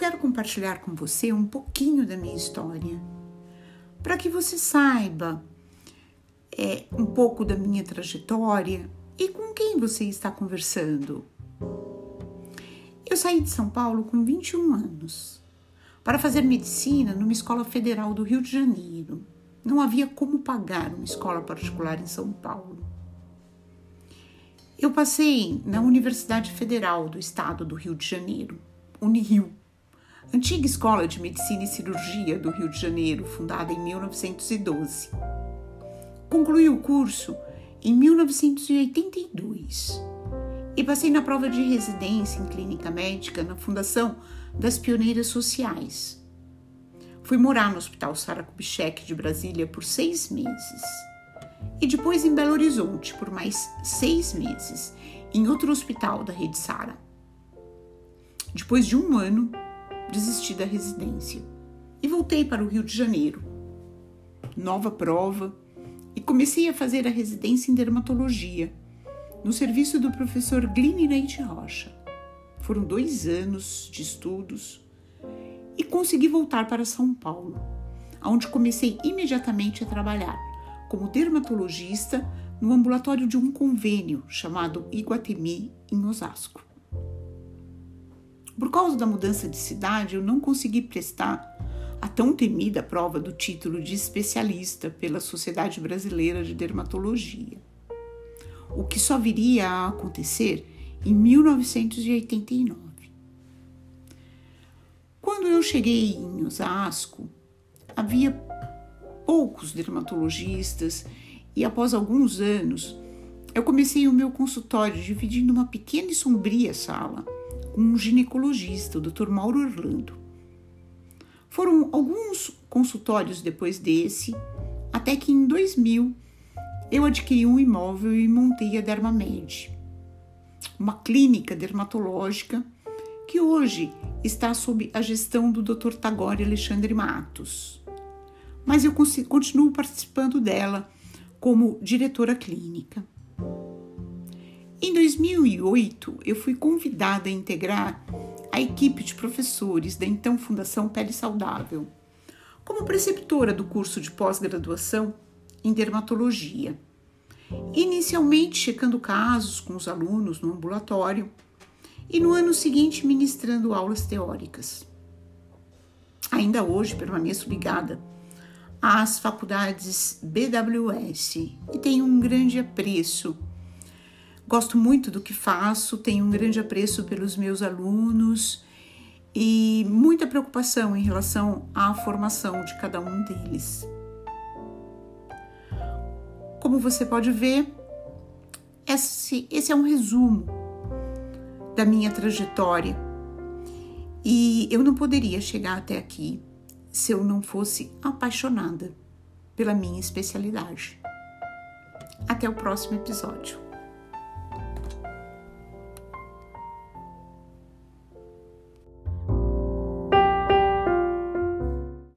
quero compartilhar com você um pouquinho da minha história, para que você saiba é, um pouco da minha trajetória e com quem você está conversando. Eu saí de São Paulo com 21 anos para fazer medicina numa escola federal do Rio de Janeiro. Não havia como pagar uma escola particular em São Paulo. Eu passei na Universidade Federal do Estado do Rio de Janeiro, Unirio, antiga escola de medicina e cirurgia do Rio de Janeiro, fundada em 1912. Concluí o curso em 1982 e passei na prova de residência em clínica médica na Fundação das Pioneiras Sociais. Fui morar no Hospital Sara Kubitschek de Brasília por seis meses e depois em Belo Horizonte por mais seis meses, em outro hospital da rede Sara. Depois de um ano, desisti da residência e voltei para o Rio de Janeiro. Nova prova e comecei a fazer a residência em dermatologia no serviço do professor Glini Leite Rocha. Foram dois anos de estudos e consegui voltar para São Paulo, onde comecei imediatamente a trabalhar como dermatologista no ambulatório de um convênio chamado Iguatemi, em Osasco. Por causa da mudança de cidade, eu não consegui prestar a tão temida prova do título de especialista pela Sociedade Brasileira de Dermatologia, o que só viria a acontecer em 1989. Quando eu cheguei em Osasco, havia poucos dermatologistas e após alguns anos eu comecei o meu consultório dividindo uma pequena e sombria sala com um ginecologista, o Dr. Mauro Orlando. Foram alguns consultórios depois desse, até que em 2000 eu adquiri um imóvel e montei a Dermamed, uma clínica dermatológica que hoje está sob a gestão do Dr. Tagore Alexandre Matos mas eu continuo participando dela como diretora clínica. Em 2008, eu fui convidada a integrar a equipe de professores da então Fundação Pele Saudável, como preceptora do curso de pós-graduação em dermatologia. Inicialmente checando casos com os alunos no ambulatório e no ano seguinte ministrando aulas teóricas. Ainda hoje permaneço ligada às faculdades BWS e tenho um grande apreço. Gosto muito do que faço, tenho um grande apreço pelos meus alunos e muita preocupação em relação à formação de cada um deles. Como você pode ver, esse, esse é um resumo da minha trajetória e eu não poderia chegar até aqui se eu não fosse apaixonada pela minha especialidade. Até o próximo episódio.